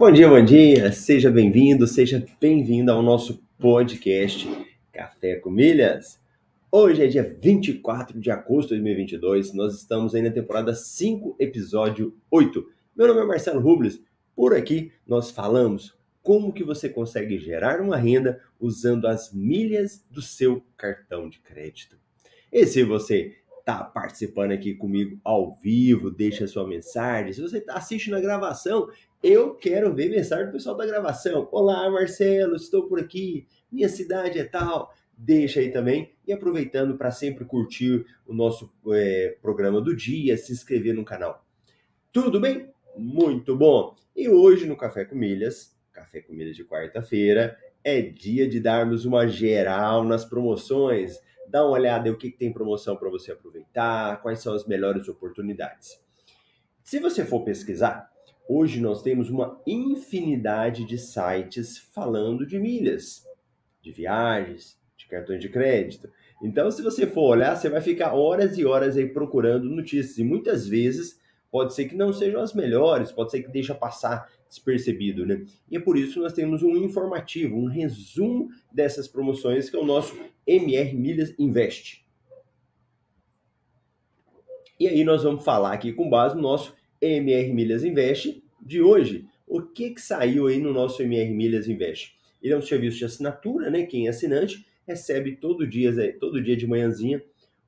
Bom dia, bom dia, seja bem-vindo, seja bem-vinda ao nosso podcast Café com Milhas. Hoje é dia 24 de agosto de 2022, nós estamos aí na temporada 5, episódio 8. Meu nome é Marcelo Rubles, por aqui nós falamos como que você consegue gerar uma renda usando as milhas do seu cartão de crédito. E se você está participando aqui comigo ao vivo, deixa sua mensagem. Se você está assistindo a gravação, eu quero ver mensagem do pessoal da gravação. Olá, Marcelo, estou por aqui. Minha cidade é tal. Deixa aí também. E aproveitando para sempre curtir o nosso é, programa do dia, se inscrever no canal. Tudo bem? Muito bom. E hoje no Café com Milhas, Café com Milhas de quarta-feira, é dia de darmos uma geral nas promoções dá uma olhada em o que, tem promoção para você aproveitar, quais são as melhores oportunidades. Se você for pesquisar, hoje nós temos uma infinidade de sites falando de milhas, de viagens, de cartões de crédito. Então, se você for olhar, você vai ficar horas e horas aí procurando notícias e muitas vezes pode ser que não sejam as melhores, pode ser que deixa passar despercebido, né? E é por isso que nós temos um informativo, um resumo dessas promoções que é o nosso MR Milhas Invest. E aí nós vamos falar aqui com base no nosso MR Milhas Invest de hoje. O que que saiu aí no nosso MR Milhas Invest? Ele é um serviço de assinatura, né? Quem é assinante recebe todo dia, todo dia de manhãzinha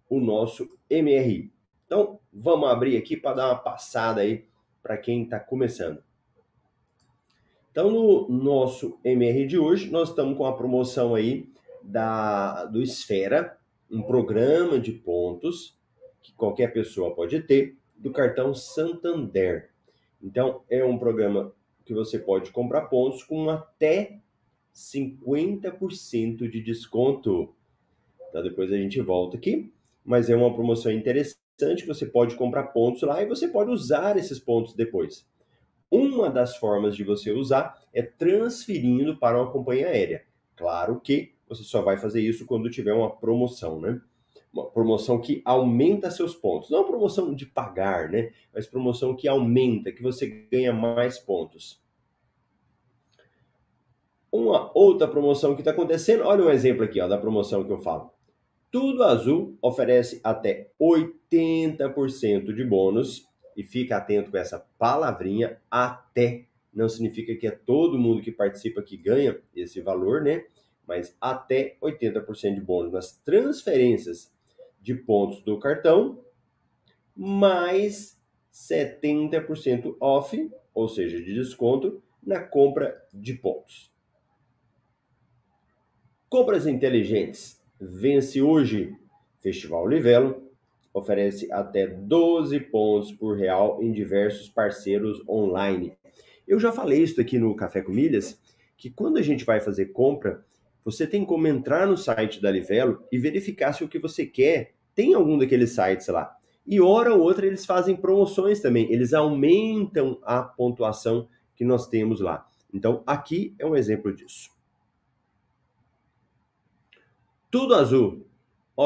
o nosso MRI. Então, vamos abrir aqui para dar uma passada aí para quem está começando. Então, no nosso MR de hoje, nós estamos com a promoção aí da, do Esfera, um programa de pontos que qualquer pessoa pode ter, do cartão Santander. Então, é um programa que você pode comprar pontos com até 50% de desconto. Então, depois a gente volta aqui, mas é uma promoção interessante você pode comprar pontos lá e você pode usar esses pontos depois. Uma das formas de você usar é transferindo para uma companhia aérea. Claro que você só vai fazer isso quando tiver uma promoção, né? Uma promoção que aumenta seus pontos. Não promoção de pagar, né? Mas promoção que aumenta, que você ganha mais pontos. Uma outra promoção que está acontecendo, olha um exemplo aqui ó, da promoção que eu falo. Tudo Azul oferece até 80% de bônus e fica atento com essa palavrinha até. Não significa que é todo mundo que participa que ganha esse valor, né? Mas até 80% de bônus nas transferências de pontos do cartão, mais 70% off, ou seja, de desconto, na compra de pontos. Compras inteligentes vence hoje. Festival Livelo oferece até 12 pontos por real em diversos parceiros online. Eu já falei isso aqui no Café com Milhas, que quando a gente vai fazer compra, você tem como entrar no site da Livelo e verificar se o que você quer tem algum daqueles sites lá. E hora ou outra eles fazem promoções também, eles aumentam a pontuação que nós temos lá. Então, aqui é um exemplo disso. Tudo Azul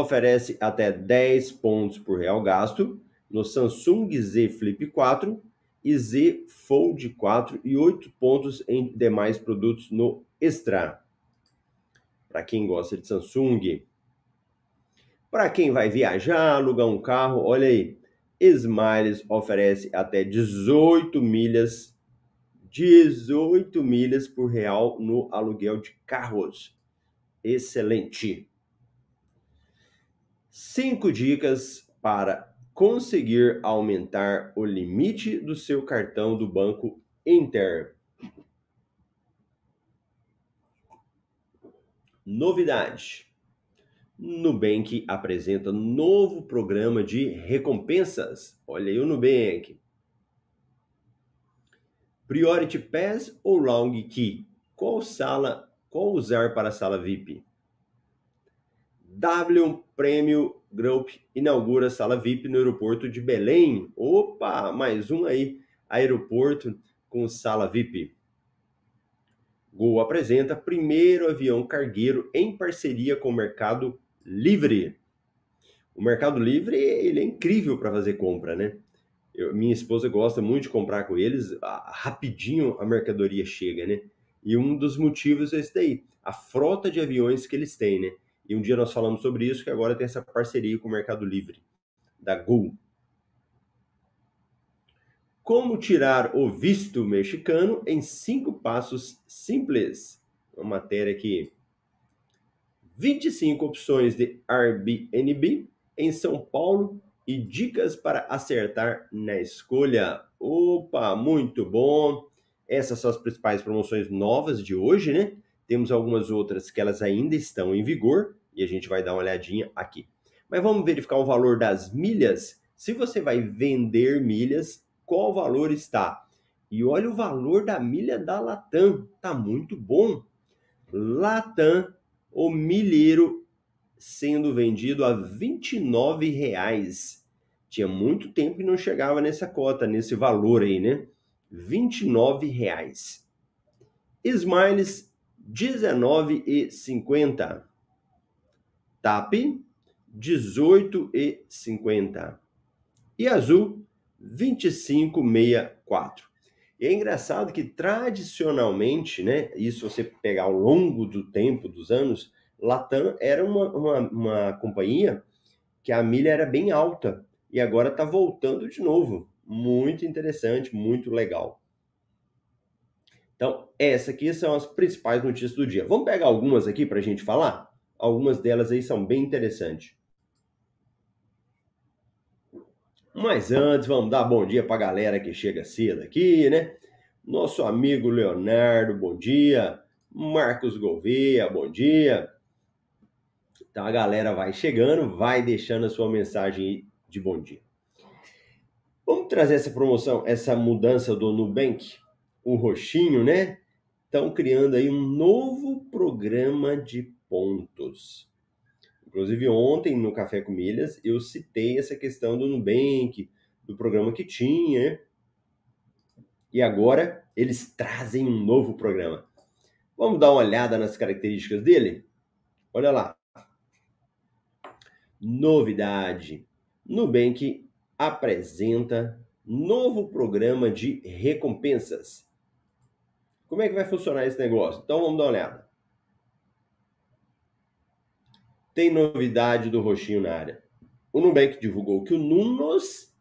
oferece até 10 pontos por real gasto no Samsung Z Flip 4 e Z Fold 4 e 8 pontos em demais produtos no Extra. Para quem gosta de Samsung. Para quem vai viajar, alugar um carro, olha aí. Smiles oferece até 18 milhas 18 milhas por real no aluguel de carros. Excelente. Cinco dicas para conseguir aumentar o limite do seu cartão do Banco Inter. Novidade. Nubank apresenta novo programa de recompensas. Olha aí o Nubank. Priority Pass ou Long Key? Qual sala, qual usar para a sala VIP? W Prêmio Group inaugura sala VIP no aeroporto de Belém. Opa, mais um aí, aeroporto com sala VIP. Gol apresenta primeiro avião cargueiro em parceria com o Mercado Livre. O Mercado Livre ele é incrível para fazer compra, né? Eu, minha esposa gosta muito de comprar com eles, rapidinho a mercadoria chega, né? E um dos motivos é esse daí, a frota de aviões que eles têm, né? E um dia nós falamos sobre isso, que agora tem essa parceria com o Mercado Livre, da Gol. Como tirar o visto mexicano em cinco passos simples. Uma matéria aqui. 25 opções de Airbnb em São Paulo e dicas para acertar na escolha. Opa, muito bom! Essas são as principais promoções novas de hoje, né? Temos algumas outras que elas ainda estão em vigor e a gente vai dar uma olhadinha aqui. Mas vamos verificar o valor das milhas. Se você vai vender milhas, qual valor está? E olha o valor da milha da Latam, tá muito bom. Latam, o milheiro sendo vendido a R$ 29,00. Tinha muito tempo que não chegava nessa cota, nesse valor aí, né? R$ 29,00. Smiles, R$ 19,50. TAP, R$ 18,50. E Azul, R$ 25,64. E é engraçado que tradicionalmente, né, isso você pegar ao longo do tempo, dos anos, Latam era uma, uma, uma companhia que a milha era bem alta e agora está voltando de novo. Muito interessante, muito legal. Então, essas aqui são as principais notícias do dia. Vamos pegar algumas aqui para a gente falar? Algumas delas aí são bem interessantes. Mas antes, vamos dar bom dia para a galera que chega cedo aqui, né? Nosso amigo Leonardo, bom dia. Marcos Gouveia, bom dia. Então a galera vai chegando, vai deixando a sua mensagem de bom dia. Vamos trazer essa promoção, essa mudança do Nubank, o roxinho, né? Estão criando aí um novo programa de pontos. Inclusive ontem no Café com Milhas eu citei essa questão do Nubank, do programa que tinha, e agora eles trazem um novo programa. Vamos dar uma olhada nas características dele? Olha lá. Novidade: Nubank apresenta novo programa de recompensas. Como é que vai funcionar esse negócio? Então vamos dar uma olhada. Tem novidade do roxinho na área. O Nubank divulgou que o Nunos,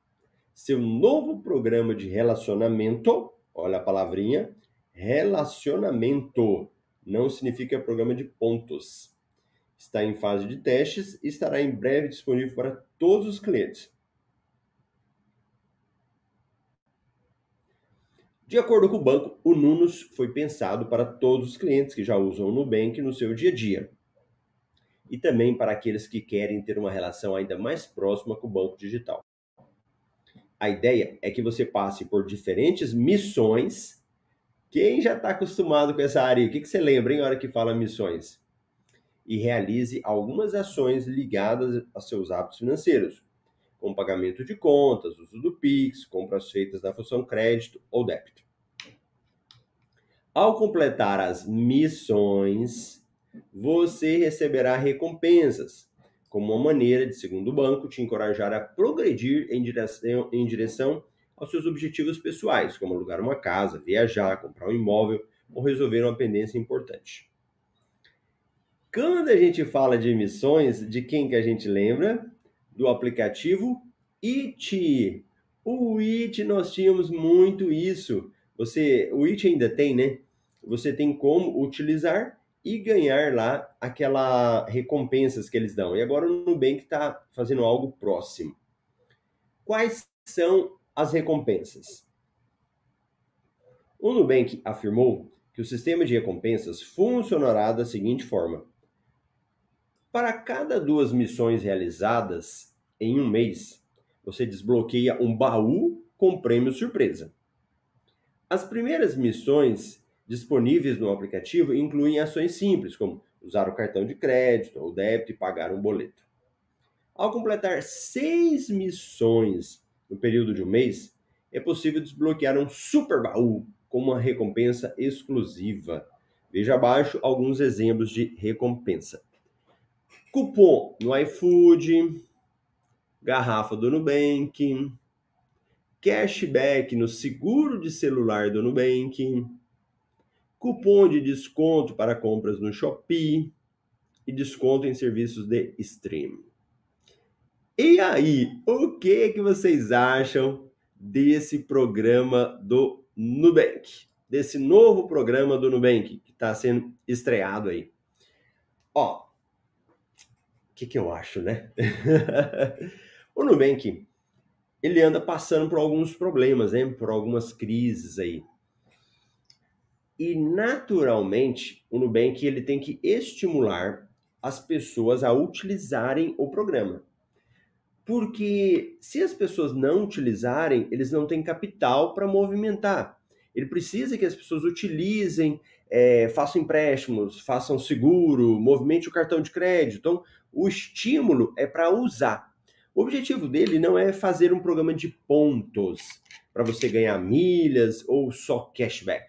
seu novo programa de relacionamento, olha a palavrinha, relacionamento, não significa programa de pontos está em fase de testes e estará em breve disponível para todos os clientes. De acordo com o banco, o Nunus foi pensado para todos os clientes que já usam o Nubank no seu dia a dia. E também para aqueles que querem ter uma relação ainda mais próxima com o banco digital. A ideia é que você passe por diferentes missões. Quem já está acostumado com essa área? O que, que você lembra em hora que fala missões? e realize algumas ações ligadas a seus hábitos financeiros, como pagamento de contas, uso do Pix, compras feitas na função crédito ou débito. Ao completar as missões, você receberá recompensas, como uma maneira de, segundo o banco, te encorajar a progredir em direção, em direção aos seus objetivos pessoais, como alugar uma casa, viajar, comprar um imóvel ou resolver uma pendência importante. Quando a gente fala de emissões, de quem que a gente lembra? Do aplicativo IT. O IT nós tínhamos muito isso. Você, o IT ainda tem, né? Você tem como utilizar e ganhar lá aquela recompensas que eles dão. E agora o Nubank está fazendo algo próximo. Quais são as recompensas? O Nubank afirmou que o sistema de recompensas funcionará da seguinte forma: para cada duas missões realizadas em um mês, você desbloqueia um baú com prêmio surpresa. As primeiras missões disponíveis no aplicativo incluem ações simples, como usar o cartão de crédito ou débito e pagar um boleto. Ao completar seis missões no período de um mês, é possível desbloquear um super baú com uma recompensa exclusiva. Veja abaixo alguns exemplos de recompensa. Cupom no iFood, garrafa do Nubank, cashback no seguro de celular do Nubank, cupom de desconto para compras no Shopee e desconto em serviços de stream. E aí, o que que vocês acham desse programa do Nubank? Desse novo programa do Nubank que está sendo estreado aí? Ó, o que que eu acho, né? o Nubank, ele anda passando por alguns problemas, né? Por algumas crises aí. E naturalmente, o Nubank ele tem que estimular as pessoas a utilizarem o programa. Porque se as pessoas não utilizarem, eles não têm capital para movimentar. Ele precisa que as pessoas utilizem, é, façam empréstimos, façam seguro, movimente o cartão de crédito. Então, o estímulo é para usar. O objetivo dele não é fazer um programa de pontos para você ganhar milhas ou só cashback.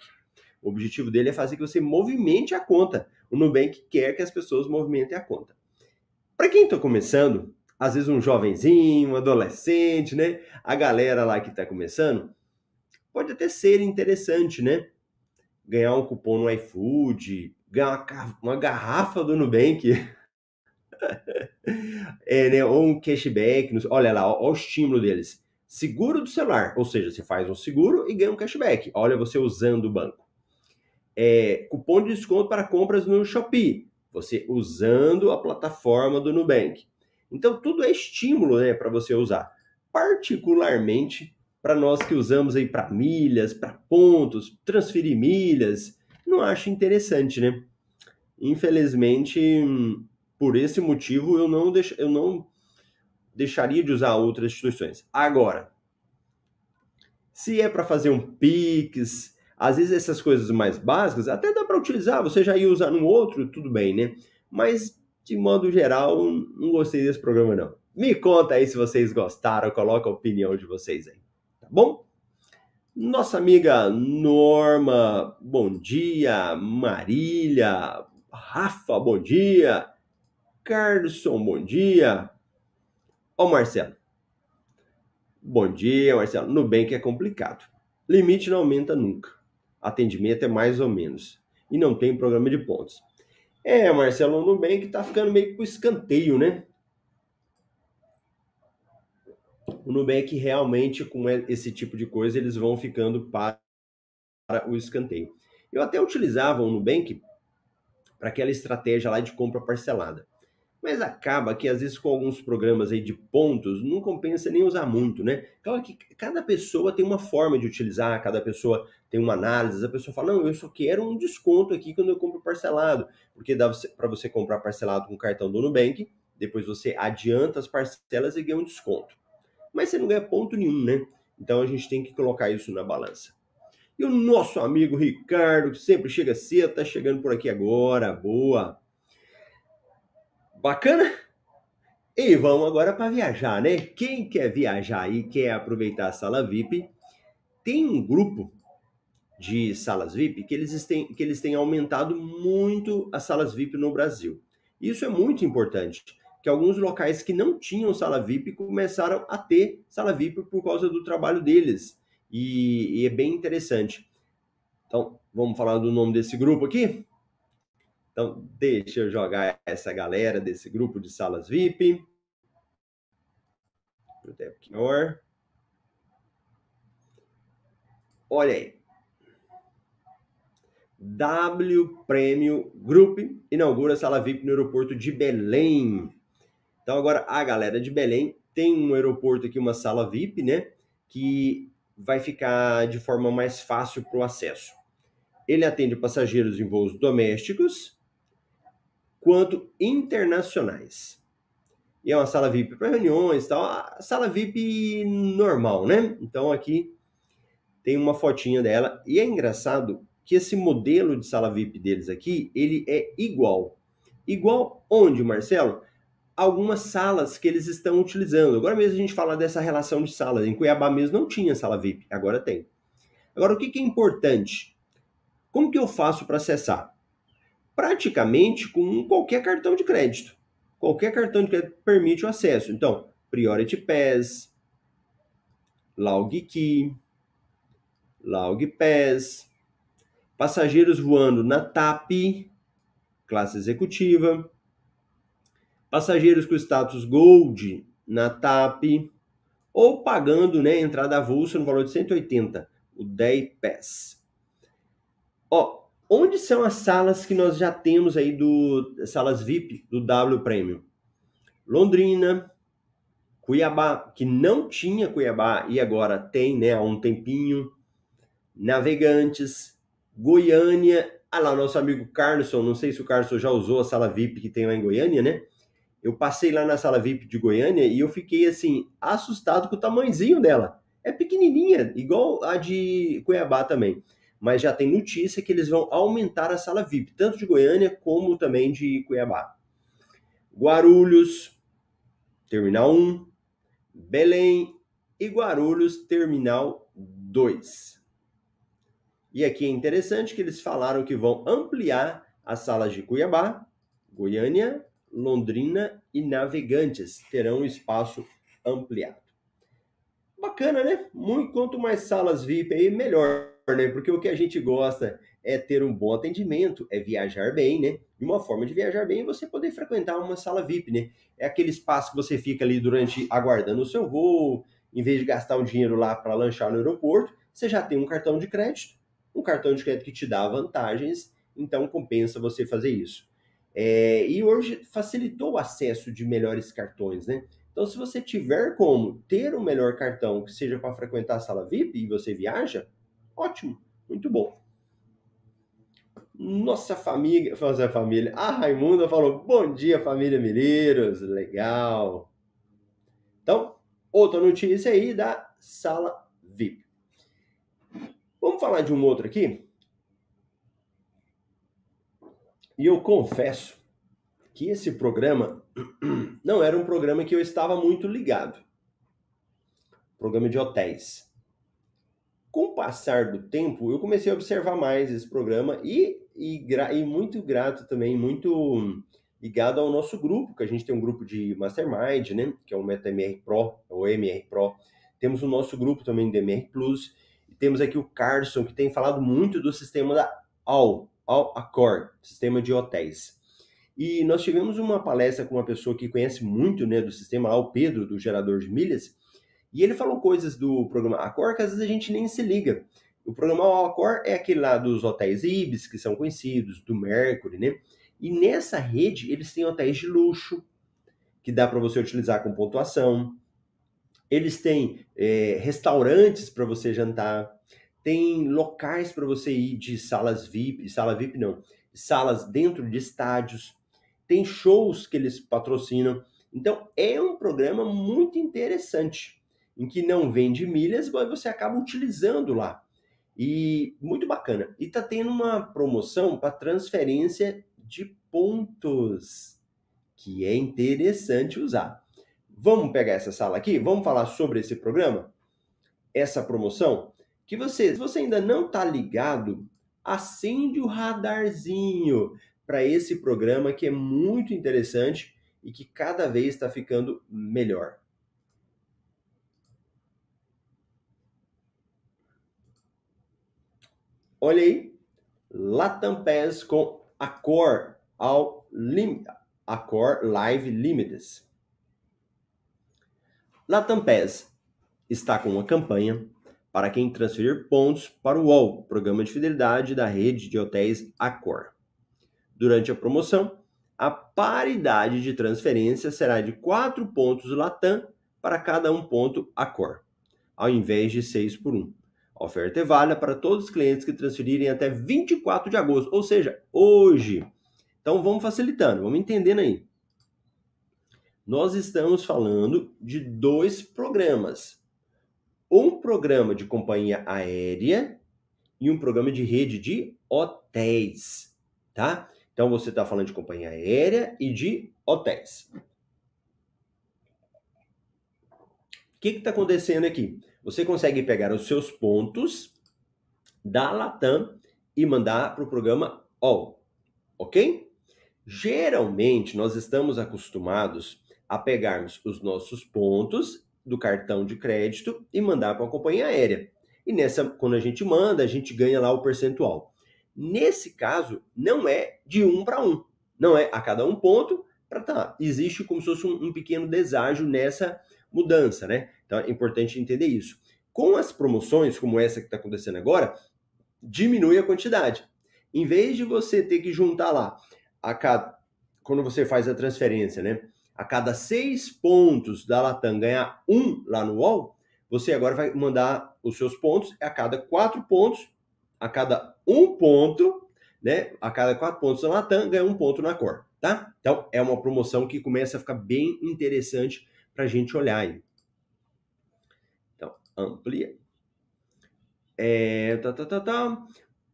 O objetivo dele é fazer que você movimente a conta. O Nubank quer que as pessoas movimentem a conta. Para quem está começando, às vezes um jovenzinho, um adolescente, né? A galera lá que está começando, pode até ser interessante, né? Ganhar um cupom no iFood, ganhar uma, uma garrafa do Nubank. é, né? Ou um cashback. Olha lá, olha o estímulo deles. Seguro do celular, ou seja, você faz um seguro e ganha um cashback. Olha você usando o banco. É, cupom de desconto para compras no Shopee, você usando a plataforma do Nubank. Então, tudo é estímulo né, para você usar. Particularmente para nós que usamos aí para milhas, para pontos, transferir milhas, não acho interessante, né? Infelizmente, por esse motivo, eu não, deix... eu não deixaria de usar outras instituições. Agora, se é para fazer um Pix, às vezes essas coisas mais básicas, até dá para utilizar, você já ia usar no outro, tudo bem, né? Mas de modo geral, não gostei desse programa, não. Me conta aí se vocês gostaram, coloca a opinião de vocês aí, tá bom? Nossa amiga Norma, bom dia. Marília, Rafa, bom dia. Carlson, bom dia. Ó, Marcelo. Bom dia, Marcelo. Nubank é complicado. Limite não aumenta nunca. Atendimento é mais ou menos. E não tem programa de pontos. É, Marcelo, Nubank tá ficando meio que escanteio, né? O Nubank realmente, com esse tipo de coisa, eles vão ficando para o escanteio. Eu até utilizava o Nubank para aquela estratégia lá de compra parcelada. Mas acaba que, às vezes, com alguns programas aí de pontos, não compensa nem usar muito, né? Claro que cada pessoa tem uma forma de utilizar, cada pessoa tem uma análise. A pessoa fala, não, eu só quero um desconto aqui quando eu compro parcelado. Porque dá para você comprar parcelado com o cartão do Nubank, depois você adianta as parcelas e ganha um desconto. Mas você não ganha ponto nenhum, né? Então a gente tem que colocar isso na balança. E o nosso amigo Ricardo, que sempre chega cedo, tá chegando por aqui agora. Boa! Bacana? E vamos agora para viajar, né? Quem quer viajar e quer aproveitar a sala VIP, tem um grupo de salas VIP que eles têm, que eles têm aumentado muito as salas VIP no Brasil. Isso é muito importante, que alguns locais que não tinham sala VIP começaram a ter sala VIP por causa do trabalho deles. E, e é bem interessante. Então, vamos falar do nome desse grupo aqui? Então, deixa eu jogar essa galera desse grupo de salas VIP. Olha aí. W Prêmio Group inaugura sala VIP no aeroporto de Belém. Então agora a galera de Belém tem um aeroporto aqui, uma sala VIP, né? Que vai ficar de forma mais fácil para o acesso. Ele atende passageiros em voos domésticos quanto internacionais. E é uma sala VIP para reuniões tal, sala VIP normal, né? Então aqui tem uma fotinha dela e é engraçado que esse modelo de sala VIP deles aqui, ele é igual. Igual onde, Marcelo? Algumas salas que eles estão utilizando. Agora mesmo a gente fala dessa relação de salas. Em Cuiabá mesmo não tinha sala VIP, agora tem. Agora, o que, que é importante? Como que eu faço para acessar? Praticamente com qualquer cartão de crédito. Qualquer cartão de crédito permite o acesso. Então, Priority Pass, Laugqui, Laugpes, passageiros voando na TAP, classe executiva, passageiros com status Gold na TAP, ou pagando né, entrada avulsa no valor de 180, o 10 PES. Ó, onde são as salas que nós já temos aí do salas VIP do W Premium? Londrina, Cuiabá, que não tinha Cuiabá e agora tem, né, há um tempinho. Navegantes, Goiânia, ah lá, nosso amigo Carlson, não sei se o Carlson já usou a sala VIP que tem lá em Goiânia, né? Eu passei lá na sala VIP de Goiânia e eu fiquei assim, assustado com o tamanhozinho dela. É pequenininha, igual a de Cuiabá também. Mas já tem notícia que eles vão aumentar a sala VIP, tanto de Goiânia como também de Cuiabá. Guarulhos, Terminal 1, Belém e Guarulhos, Terminal 2. E aqui é interessante que eles falaram que vão ampliar as salas de Cuiabá, Goiânia, Londrina e Navegantes terão espaço ampliado. Bacana, né? Muito, quanto mais salas VIP aí, melhor, né? Porque o que a gente gosta é ter um bom atendimento, é viajar bem, né? E uma forma de viajar bem é você poder frequentar uma sala VIP, né? É aquele espaço que você fica ali durante aguardando o seu voo, em vez de gastar um dinheiro lá para lanchar no aeroporto, você já tem um cartão de crédito, um cartão de crédito que te dá vantagens, então compensa você fazer isso. É, e hoje facilitou o acesso de melhores cartões, né? Então, se você tiver como ter um melhor cartão que seja para frequentar a sala VIP e você viaja, ótimo, muito bom. Nossa família, nossa família. A Raimunda falou: Bom dia, família Mileiros. Legal. Então, outra notícia aí da sala VIP. Vamos falar de um outro aqui? E eu confesso que esse programa não era um programa que eu estava muito ligado. Programa de hotéis com o passar do tempo, eu comecei a observar mais esse programa e, e, e, muito grato também, muito ligado ao nosso grupo, que a gente tem um grupo de Mastermind, né? Que é o MetaMR Pro, o MR Pro. Temos o nosso grupo também de MR Plus. E temos aqui o Carson, que tem falado muito do sistema da All, All Accor, sistema de hotéis. E nós tivemos uma palestra com uma pessoa que conhece muito né, do sistema, o Pedro, do gerador de milhas, e ele falou coisas do programa Accor que às vezes a gente nem se liga. O programa Accor é aquele lá dos hotéis Ibis, que são conhecidos, do Mercury, né? E nessa rede eles têm hotéis de luxo, que dá para você utilizar com pontuação. Eles têm é, restaurantes para você jantar, tem locais para você ir de salas VIP, sala VIP não, salas dentro de estádios, tem shows que eles patrocinam. Então é um programa muito interessante em que não vende milhas, mas você acaba utilizando lá. E muito bacana. E tá tendo uma promoção para transferência de pontos, que é interessante usar. Vamos pegar essa sala aqui, vamos falar sobre esse programa, essa promoção, que você, se você ainda não está ligado, acende o radarzinho para esse programa que é muito interessante e que cada vez está ficando melhor. Olha aí, Latam Pass com Accor ao lim, Accor Live Limited. Latam Pass está com uma campanha para quem transferir pontos para o UOL, programa de fidelidade da rede de hotéis Accor. Durante a promoção, a paridade de transferência será de 4 pontos Latam para cada um ponto Accor, ao invés de 6 por 1. A oferta é válida para todos os clientes que transferirem até 24 de agosto, ou seja, hoje. Então vamos facilitando, vamos entendendo aí. Nós estamos falando de dois programas. Um programa de companhia aérea e um programa de rede de hotéis, tá? Então você está falando de companhia aérea e de hotéis. O que está acontecendo aqui? Você consegue pegar os seus pontos da Latam e mandar para o programa All, ok? Geralmente nós estamos acostumados a pegarmos os nossos pontos do cartão de crédito e mandar para a companhia aérea. E nessa, quando a gente manda, a gente ganha lá o percentual. Nesse caso, não é de um para um. Não é a cada um ponto para tá. Existe como se fosse um, um pequeno deságio nessa mudança, né? Então é importante entender isso. Com as promoções, como essa que está acontecendo agora, diminui a quantidade. Em vez de você ter que juntar lá a cada quando você faz a transferência, né? A cada seis pontos da Latam ganhar um lá no UOL, você agora vai mandar os seus pontos a cada quatro pontos, a cada um ponto, né? A cada quatro pontos da Latam ganha um ponto na cor, tá? Então é uma promoção que começa a ficar bem interessante para a gente olhar aí. Então, amplia. É, tá, tá, tá, tá.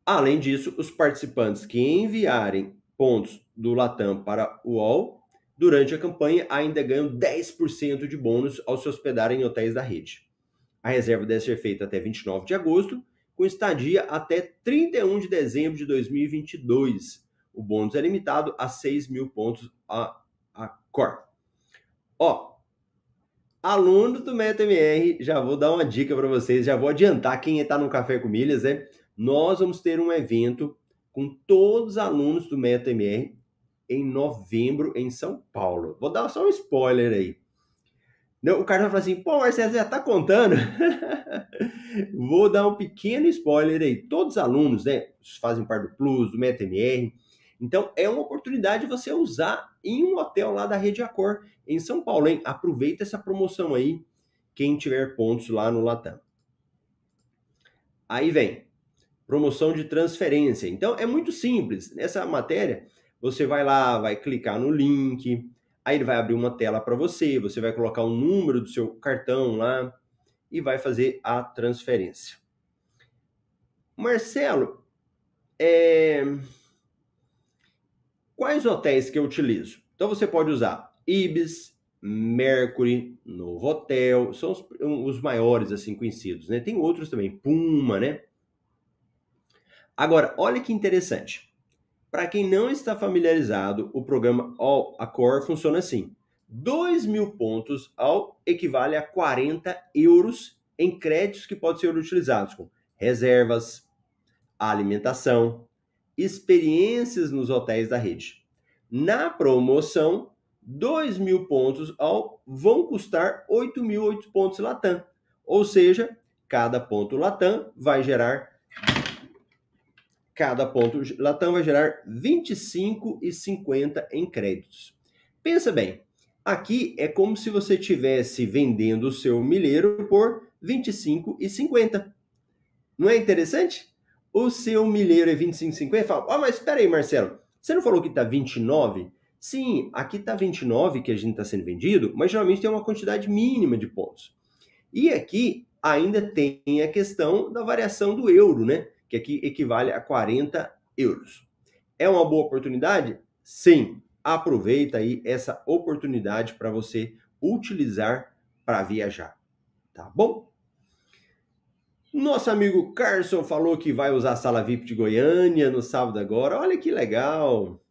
Além disso, os participantes que enviarem pontos do Latam para o UOL durante a campanha ainda ganham 10% de bônus ao se hospedarem em hotéis da rede. A reserva deve ser feita até 29 de agosto, com estadia até 31 de dezembro de 2022. O bônus é limitado a 6 mil pontos a, a cor. Ó, aluno do MetaMR, já vou dar uma dica para vocês, já vou adiantar quem está no Café com Milhas, né? Nós vamos ter um evento com todos os alunos do MetaMR em novembro em São Paulo. Vou dar só um spoiler aí. O cara vai falar assim, pô, Marcelo, já tá contando? Vou dar um pequeno spoiler aí. Todos os alunos, né, fazem parte do Plus, do MetaMR. Então, é uma oportunidade de você usar em um hotel lá da Rede Acor, em São Paulo, hein? Aproveita essa promoção aí, quem tiver pontos lá no Latam. Aí vem, promoção de transferência. Então, é muito simples. Nessa matéria, você vai lá, vai clicar no link, aí ele vai abrir uma tela para você, você vai colocar o número do seu cartão lá e vai fazer a transferência. Marcelo, é... quais hotéis que eu utilizo? Então você pode usar Ibis, Mercury, Novo Hotel, são os, os maiores assim conhecidos, né? Tem outros também, Puma, né? Agora, olha que interessante. Para quem não está familiarizado, o programa All Accor funciona assim: 2 mil pontos ao equivale a 40 euros em créditos que podem ser utilizados com reservas, alimentação, experiências nos hotéis da rede. Na promoção, 2 mil pontos ao vão custar 8.008 pontos Latam. Ou seja, cada ponto Latam vai gerar Cada ponto Latam vai gerar 25,50 em créditos. Pensa bem, aqui é como se você estivesse vendendo o seu milheiro por 25,50. Não é interessante? O seu milheiro é 25,50. Fala, oh, mas espera aí, Marcelo, você não falou que está 29? Sim, aqui está 29 que a gente está sendo vendido, mas geralmente tem uma quantidade mínima de pontos. E aqui ainda tem a questão da variação do euro, né? que aqui equivale a 40 euros. É uma boa oportunidade? Sim. Aproveita aí essa oportunidade para você utilizar para viajar. Tá bom? Nosso amigo Carson falou que vai usar a sala VIP de Goiânia no sábado agora. Olha que legal.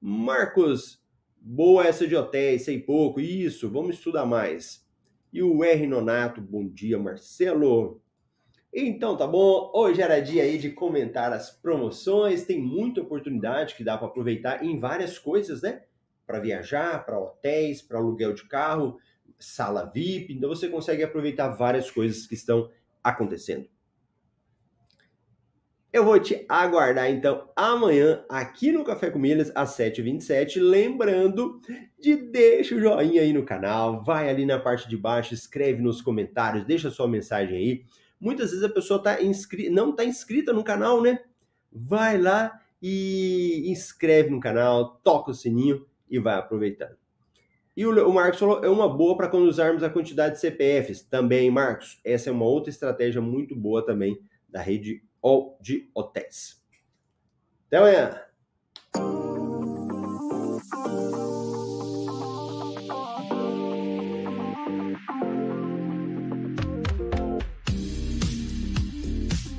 Marcos, boa essa de hotéis, sei pouco. Isso, vamos estudar mais. E o R Nonato, bom dia, Marcelo. Então, tá bom? Hoje era dia aí de comentar as promoções. Tem muita oportunidade que dá para aproveitar em várias coisas, né? Para viajar, para hotéis, para aluguel de carro, sala VIP. Então você consegue aproveitar várias coisas que estão acontecendo. Eu vou te aguardar então amanhã aqui no Café com Milhas às 7h27. Lembrando de deixa o joinha aí no canal, vai ali na parte de baixo, escreve nos comentários, deixa sua mensagem aí Muitas vezes a pessoa tá inscri... não está inscrita no canal, né? Vai lá e inscreve no canal, toca o sininho e vai aproveitando. E o, Marcos falou, é uma boa para quando usarmos a quantidade de CPFs. Também, Marcos, essa é uma outra estratégia muito boa também da rede de hotéis. Até amanhã!